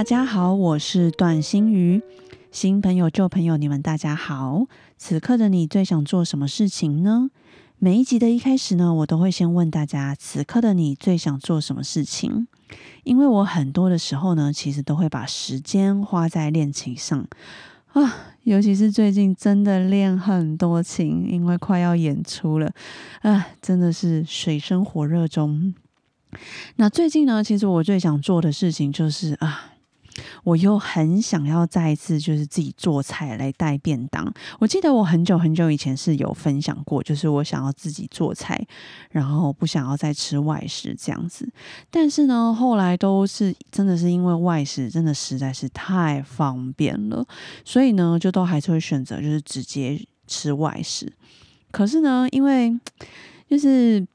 大家好，我是段心瑜。新朋友、旧朋友，你们大家好。此刻的你最想做什么事情呢？每一集的一开始呢，我都会先问大家：此刻的你最想做什么事情？因为我很多的时候呢，其实都会把时间花在练琴上啊，尤其是最近真的练很多琴，因为快要演出了啊，真的是水深火热中。那最近呢，其实我最想做的事情就是啊，我又很想要再一次就是自己做菜来带便当。我记得我很久很久以前是有分享过，就是我想要自己做菜，然后不想要再吃外食这样子。但是呢，后来都是真的是因为外食真的实在是太方便了，所以呢，就都还是会选择就是直接吃外食。可是呢，因为 就是。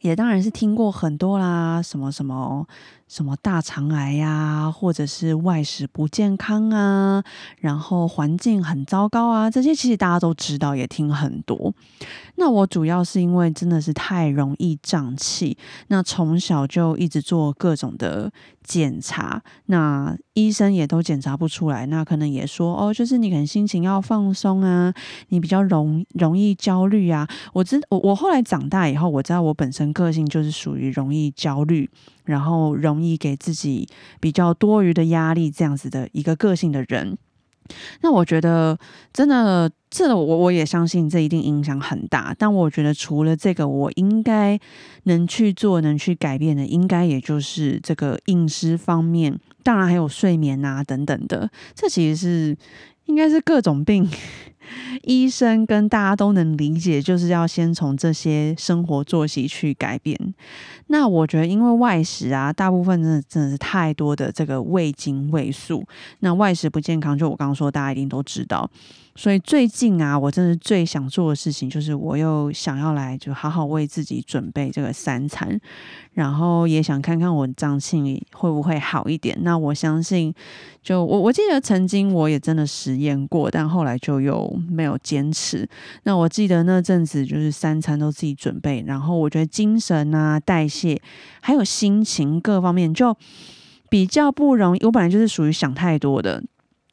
也当然是听过很多啦，什么什么什么大肠癌呀，或者是外食不健康啊，然后环境很糟糕啊，这些其实大家都知道，也听很多。那我主要是因为真的是太容易胀气，那从小就一直做各种的检查，那医生也都检查不出来，那可能也说哦，就是你可能心情要放松啊，你比较容容易焦虑啊。我知我我后来长大以后，我知道我本身个性就是属于容易焦虑，然后容易给自己比较多余的压力这样子的一个个性的人。那我觉得真的，这我我也相信，这一定影响很大。但我觉得除了这个，我应该能去做、能去改变的，应该也就是这个饮食方面，当然还有睡眠啊等等的。这其实是应该是各种病。医生跟大家都能理解，就是要先从这些生活作息去改变。那我觉得，因为外食啊，大部分真的真的是太多的这个味精、味素，那外食不健康，就我刚刚说，大家一定都知道。所以最近啊，我真的最想做的事情就是，我又想要来就好好为自己准备这个三餐，然后也想看看我胀气会不会好一点。那我相信，就我我记得曾经我也真的实验过，但后来就又没有坚持。那我记得那阵子就是三餐都自己准备，然后我觉得精神啊、代谢还有心情各方面就比较不容易。我本来就是属于想太多的。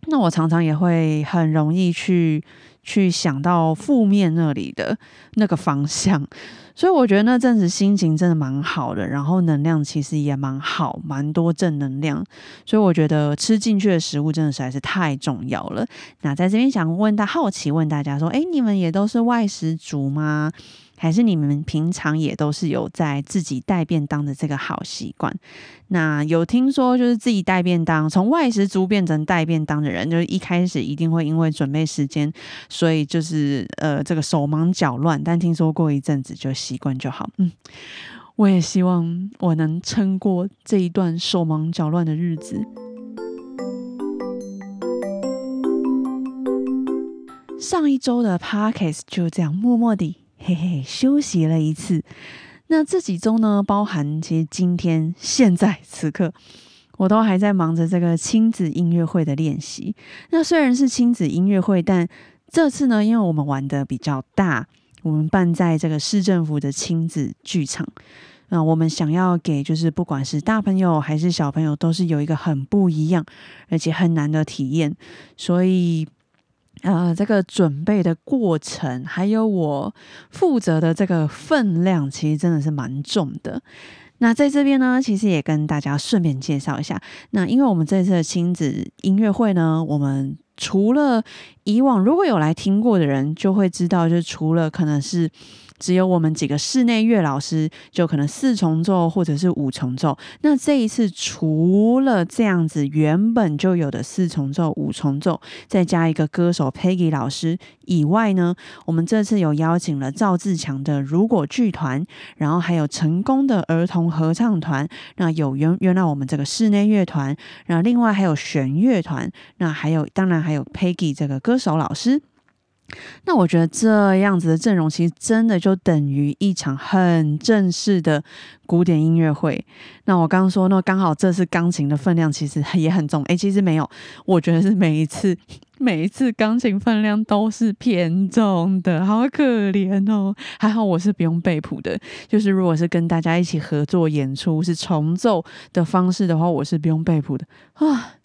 那我常常也会很容易去去想到负面那里的那个方向，所以我觉得那阵子心情真的蛮好的，然后能量其实也蛮好，蛮多正能量，所以我觉得吃进去的食物真的实在是太重要了。那在这边想问大好奇问大家说，哎，你们也都是外食族吗？还是你们平常也都是有在自己带便当的这个好习惯？那有听说就是自己带便当，从外食族变成带便当的人，就是一开始一定会因为准备时间，所以就是呃这个手忙脚乱。但听说过一阵子就习惯就好。嗯，我也希望我能撑过这一段手忙脚乱的日子。上一周的 Parkes 就这样默默地。嘿嘿，休息了一次。那这几周呢，包含其实今天、现在、此刻，我都还在忙着这个亲子音乐会的练习。那虽然是亲子音乐会，但这次呢，因为我们玩的比较大，我们办在这个市政府的亲子剧场。那我们想要给，就是不管是大朋友还是小朋友，都是有一个很不一样，而且很难的体验。所以。呃，这个准备的过程，还有我负责的这个分量，其实真的是蛮重的。那在这边呢，其实也跟大家顺便介绍一下。那因为我们这次的亲子音乐会呢，我们除了以往如果有来听过的人，就会知道，就除了可能是只有我们几个室内乐老师，就可能四重奏或者是五重奏。那这一次除了这样子原本就有的四重奏、五重奏，再加一个歌手 Peggy 老师以外呢，我们这次有邀请了赵自强的如果剧团，然后还有成功的儿童合唱团。那有原原来我们这个室内乐团，那另外还有弦乐团，那还有当然还有 Peggy 这个歌手老师。那我觉得这样子的阵容，其实真的就等于一场很正式的古典音乐会。那我刚刚说，那刚好这次钢琴的分量其实也很重。诶，其实没有，我觉得是每一次 每一次钢琴分量都是偏重的，好可怜哦。还好我是不用背谱的，就是如果是跟大家一起合作演出，是重奏的方式的话，我是不用背谱的啊。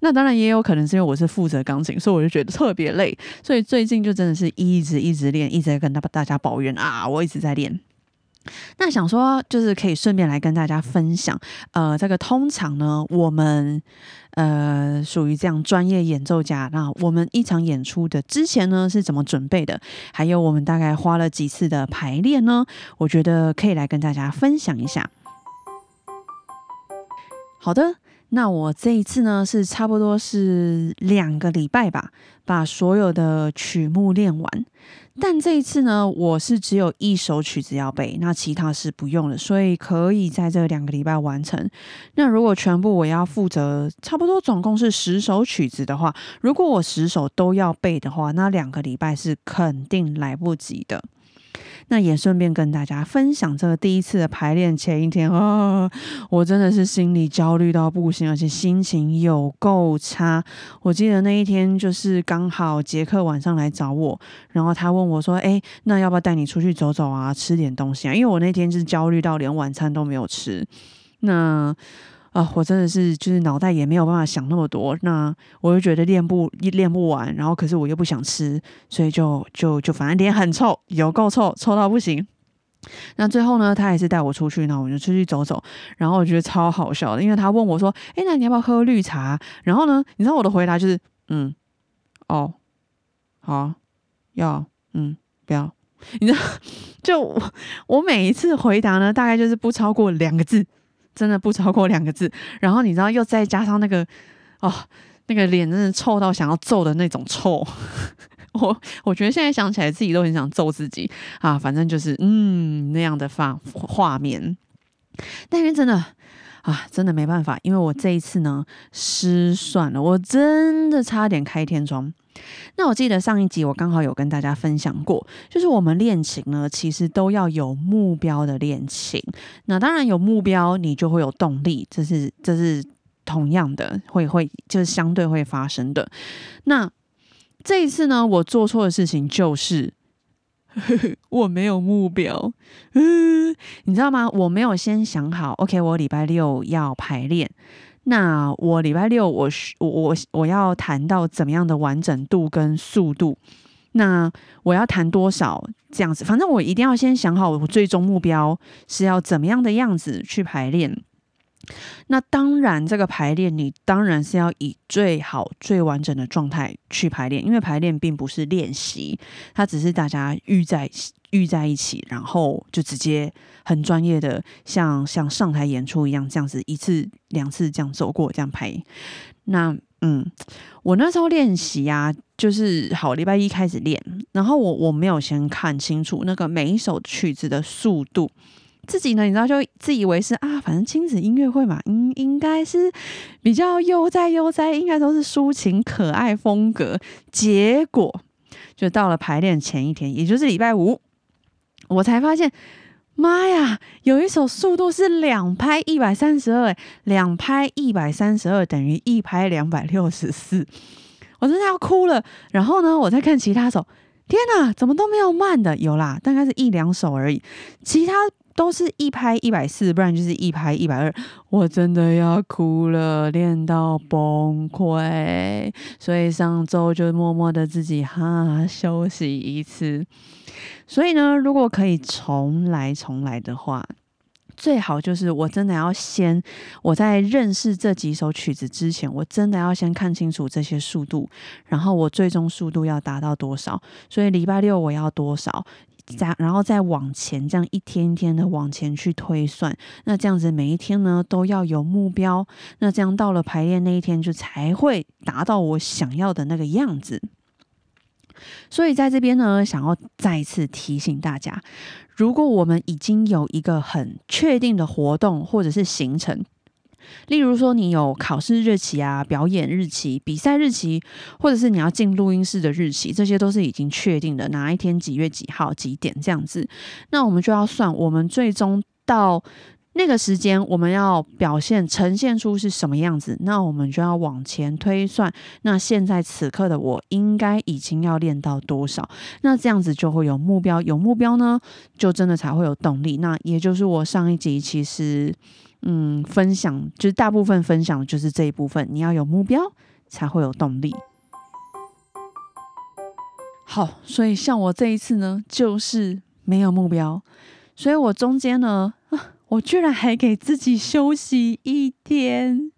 那当然也有可能是因为我是负责钢琴，所以我就觉得特别累，所以最近就真的是一直一直练，一直在跟大大家抱怨啊，我一直在练。那想说就是可以顺便来跟大家分享，呃，这个通常呢，我们呃属于这样专业演奏家，那我们一场演出的之前呢是怎么准备的，还有我们大概花了几次的排练呢？我觉得可以来跟大家分享一下。好的。那我这一次呢，是差不多是两个礼拜吧，把所有的曲目练完。但这一次呢，我是只有一首曲子要背，那其他是不用的，所以可以在这两个礼拜完成。那如果全部我要负责，差不多总共是十首曲子的话，如果我十首都要背的话，那两个礼拜是肯定来不及的。那也顺便跟大家分享这个第一次的排练前一天啊，我真的是心里焦虑到不行，而且心情有够差。我记得那一天就是刚好杰克晚上来找我，然后他问我说：“哎，那要不要带你出去走走啊，吃点东西啊？”因为我那天就是焦虑到连晚餐都没有吃。那啊，我真的是就是脑袋也没有办法想那么多，那我就觉得练不练不完，然后可是我又不想吃，所以就就就反正脸很臭，有够臭，臭到不行。那最后呢，他还是带我出去，那我就出去走走，然后我觉得超好笑的，因为他问我说：“哎，那你要不要喝绿茶？”然后呢，你知道我的回答就是：“嗯，哦，好，要，嗯，不要。”你知道，就我我每一次回答呢，大概就是不超过两个字。真的不超过两个字，然后你知道又再加上那个哦，那个脸真的臭到想要揍的那种臭，我我觉得现在想起来自己都很想揍自己啊，反正就是嗯那样的画画面，但是真的啊，真的没办法，因为我这一次呢失算了，我真的差点开天窗。那我记得上一集我刚好有跟大家分享过，就是我们练琴呢，其实都要有目标的练琴。那当然有目标，你就会有动力，这是这是同样的，会会就是相对会发生的。那这一次呢，我做错的事情就是 我没有目标，嗯，你知道吗？我没有先想好，OK，我礼拜六要排练。那我礼拜六我我我我要弹到怎么样的完整度跟速度？那我要弹多少这样子？反正我一定要先想好我最终目标是要怎么样的样子去排练。那当然，这个排练你当然是要以最好最完整的状态去排练，因为排练并不是练习，它只是大家遇在遇在一起，然后就直接很专业的像像上台演出一样，这样子一次两次这样走过这样排。那嗯，我那时候练习啊，就是好礼拜一开始练，然后我我没有先看清楚那个每一首曲子的速度。自己呢，你知道，就自以为是啊，反正亲子音乐会嘛，应应该是比较悠哉悠哉，应该都是抒情可爱风格。结果就到了排练前一天，也就是礼拜五，我才发现，妈呀，有一首速度是两拍一百三十二，两拍一百三十二等于一拍两百六十四，我真的要哭了。然后呢，我再看其他首，天哪，怎么都没有慢的？有啦，大概是一两首而已，其他。都是一拍一百四，不然就是一拍一百二，我真的要哭了，练到崩溃。所以上周就默默的自己哈休息一次。所以呢，如果可以重来重来的话，最好就是我真的要先我在认识这几首曲子之前，我真的要先看清楚这些速度，然后我最终速度要达到多少。所以礼拜六我要多少？再然后再往前，这样一天一天的往前去推算。那这样子每一天呢都要有目标，那这样到了排练那一天就才会达到我想要的那个样子。所以在这边呢，想要再次提醒大家，如果我们已经有一个很确定的活动或者是行程，例如说你有考试日期啊、表演日期、比赛日期，或者是你要进录音室的日期，这些都是已经确定的，哪一天几月几号几点这样子，那我们就要算我们最终到。那个时间我们要表现呈现出是什么样子，那我们就要往前推算。那现在此刻的我应该已经要练到多少？那这样子就会有目标，有目标呢，就真的才会有动力。那也就是我上一集其实嗯分享，就是大部分分享的就是这一部分。你要有目标才会有动力。好，所以像我这一次呢，就是没有目标，所以我中间呢。我居然还给自己休息一天，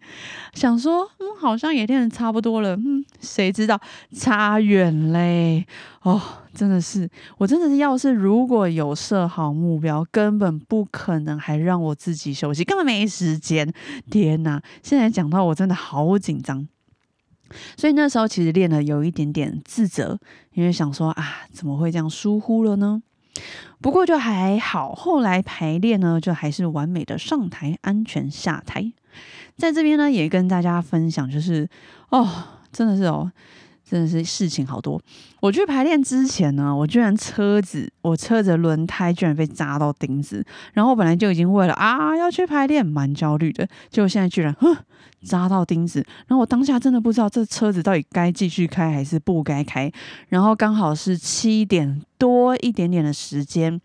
想说，嗯，好像也练的差不多了，嗯，谁知道差远嘞，哦，真的是，我真的是，要是如果有设好目标，根本不可能还让我自己休息，根本没时间，天哪！现在讲到我真的好紧张，所以那时候其实练了有一点点自责，因为想说啊，怎么会这样疏忽了呢？不过就还好，后来排练呢，就还是完美的上台，安全下台。在这边呢，也跟大家分享，就是哦，真的是哦。真的是事情好多。我去排练之前呢，我居然车子，我车子轮胎居然被扎到钉子。然后我本来就已经为了啊要去排练蛮焦虑的，结果现在居然哼扎到钉子。然后我当下真的不知道这车子到底该继续开还是不该开。然后刚好是七点多一点点的时间，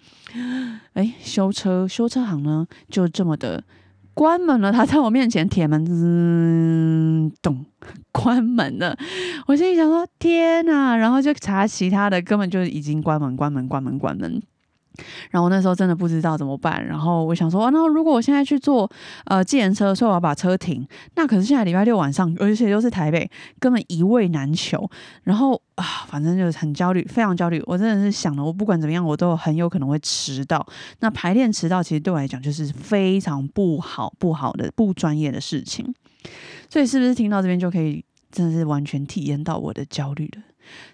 哎，修车修车行呢就这么的。关门了，他在我面前铁门滋咚关门了。我心里想说天哪，然后就查其他的，根本就已经关门，关门，关门，关门。然后那时候真的不知道怎么办，然后我想说，那如果我现在去坐呃计程车，说我要把车停，那可是现在礼拜六晚上，而且又是台北，根本一位难求。然后啊，反正就是很焦虑，非常焦虑。我真的是想了，我不管怎么样，我都很有可能会迟到。那排练迟到，其实对我来讲就是非常不好、不好的、不专业的事情。所以是不是听到这边就可以，真的是完全体验到我的焦虑了？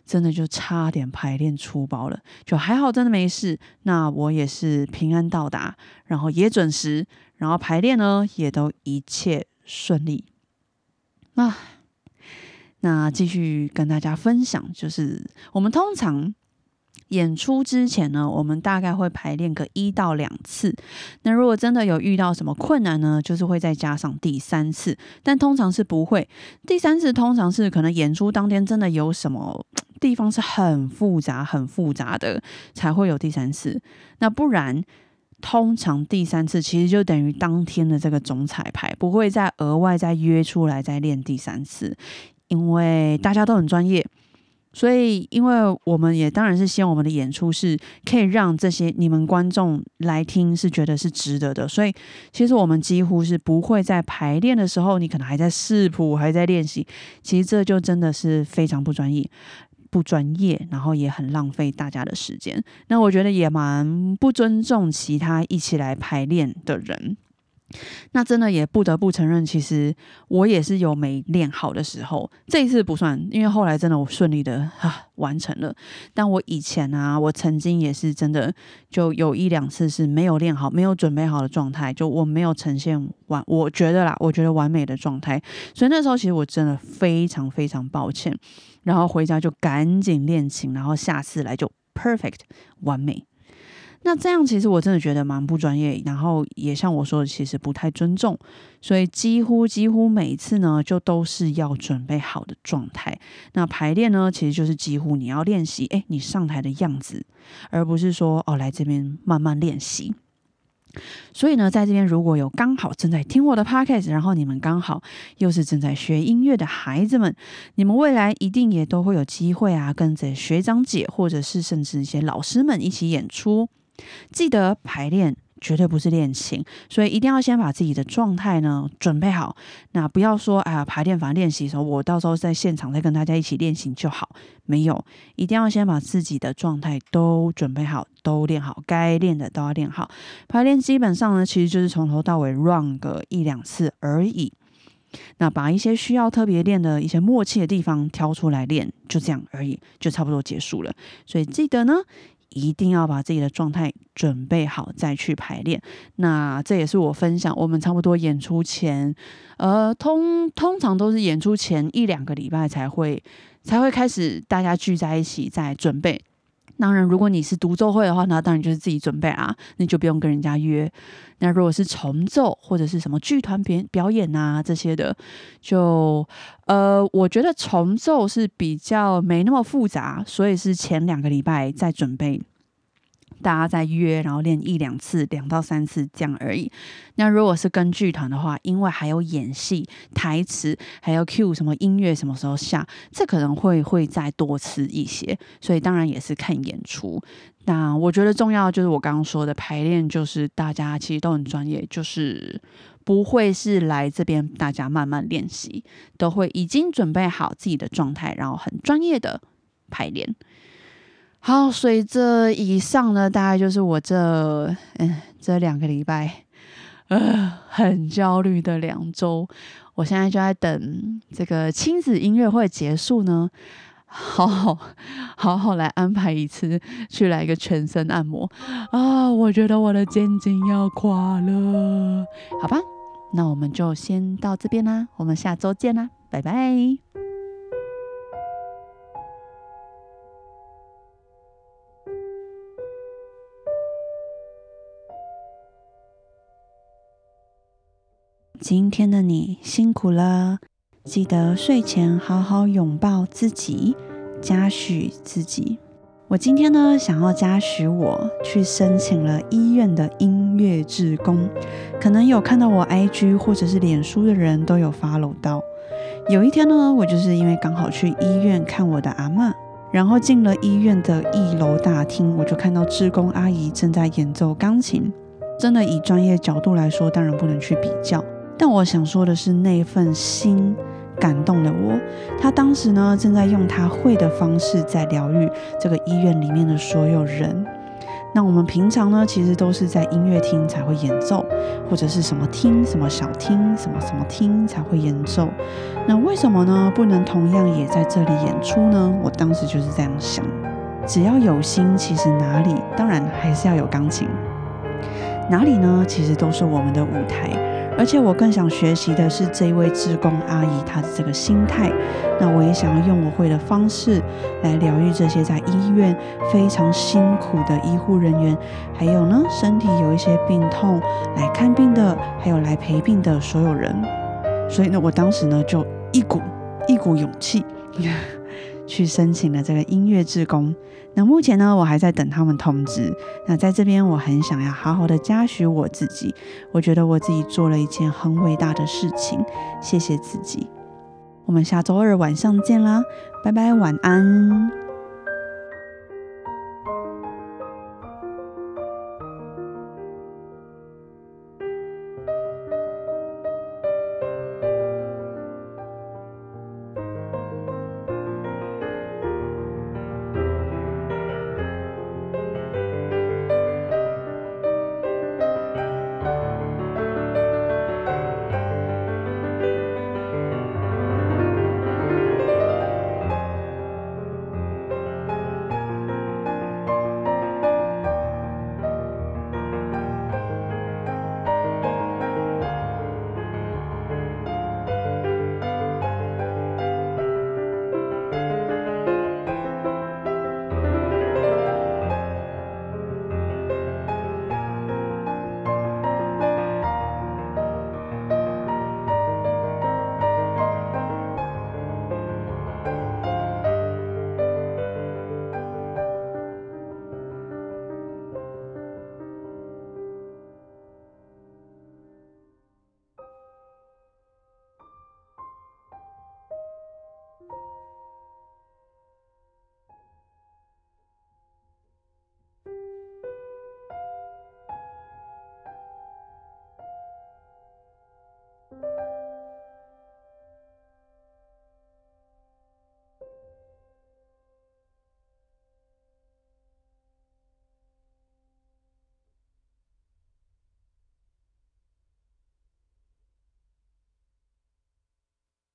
真的就差点排练出包了，就还好，真的没事。那我也是平安到达，然后也准时，然后排练呢也都一切顺利。啊，那继续跟大家分享，就是我们通常。演出之前呢，我们大概会排练个一到两次。那如果真的有遇到什么困难呢，就是会再加上第三次。但通常是不会，第三次通常是可能演出当天真的有什么 地方是很复杂、很复杂的，才会有第三次。那不然，通常第三次其实就等于当天的这个总彩排，不会再额外再约出来再练第三次，因为大家都很专业。所以，因为我们也当然是希望我们的演出是可以让这些你们观众来听是觉得是值得的，所以其实我们几乎是不会在排练的时候，你可能还在试谱，还在练习，其实这就真的是非常不专业、不专业，然后也很浪费大家的时间。那我觉得也蛮不尊重其他一起来排练的人。那真的也不得不承认，其实我也是有没练好的时候。这一次不算，因为后来真的我顺利的哈完成了。但我以前啊，我曾经也是真的就有一两次是没有练好、没有准备好的状态，就我没有呈现完，我觉得啦，我觉得完美的状态。所以那时候其实我真的非常非常抱歉。然后回家就赶紧练琴，然后下次来就 perfect 完美。那这样其实我真的觉得蛮不专业，然后也像我说的，其实不太尊重，所以几乎几乎每一次呢，就都是要准备好的状态。那排练呢，其实就是几乎你要练习，哎，你上台的样子，而不是说哦来这边慢慢练习。所以呢，在这边如果有刚好正在听我的 podcast，然后你们刚好又是正在学音乐的孩子们，你们未来一定也都会有机会啊，跟着学长姐或者是甚至一些老师们一起演出。记得排练绝对不是练琴，所以一定要先把自己的状态呢准备好。那不要说，哎呀，排练房练习的时候，我到时候在现场再跟大家一起练琴就好。没有，一定要先把自己的状态都准备好，都练好，该练的都要练好。排练基本上呢，其实就是从头到尾 run 个一两次而已。那把一些需要特别练的一些默契的地方挑出来练，就这样而已，就差不多结束了。所以记得呢，一定要把自己的状态准备好再去排练。那这也是我分享，我们差不多演出前，呃，通通常都是演出前一两个礼拜才会才会开始大家聚在一起在准备。当然，如果你是独奏会的话，那当然就是自己准备啊，那就不用跟人家约。那如果是重奏或者是什么剧团表表演啊这些的，就呃，我觉得重奏是比较没那么复杂，所以是前两个礼拜在准备。大家在约，然后练一两次，两到三次这样而已。那如果是跟剧团的话，因为还有演戏、台词，还有 Q 什么音乐什么时候下，这可能会会再多次一些。所以当然也是看演出。那我觉得重要就是我刚刚说的排练，就是大家其实都很专业，就是不会是来这边大家慢慢练习，都会已经准备好自己的状态，然后很专业的排练。好，随着以上呢，大概就是我这嗯这两个礼拜，呃，很焦虑的两周。我现在就在等这个亲子音乐会结束呢，好好好好来安排一次，去来一个全身按摩啊！我觉得我的肩颈要垮了，好吧，那我们就先到这边啦，我们下周见啦，拜拜。今天的你辛苦了，记得睡前好好拥抱自己，嘉许自己。我今天呢，想要嘉许我去申请了医院的音乐志工，可能有看到我 IG 或者是脸书的人都有 follow 到。有一天呢，我就是因为刚好去医院看我的阿妈，然后进了医院的一楼大厅，我就看到志工阿姨正在演奏钢琴。真的以专业角度来说，当然不能去比较。但我想说的是，那份心感动了我。他当时呢，正在用他会的方式在疗愈这个医院里面的所有人。那我们平常呢，其实都是在音乐厅才会演奏，或者是什么厅、什么小厅、什么什么厅才会演奏。那为什么呢？不能同样也在这里演出呢？我当时就是这样想。只要有心，其实哪里当然还是要有钢琴。哪里呢？其实都是我们的舞台。而且我更想学习的是这一位志工阿姨她的这个心态。那我也想要用我会的方式来疗愈这些在医院非常辛苦的医护人员，还有呢身体有一些病痛来看病的，还有来陪病的所有人。所以呢，我当时呢就一股一股勇气。去申请了这个音乐志工，那目前呢，我还在等他们通知。那在这边，我很想要好好的嘉许我自己，我觉得我自己做了一件很伟大的事情，谢谢自己。我们下周二晚上见啦，拜拜，晚安。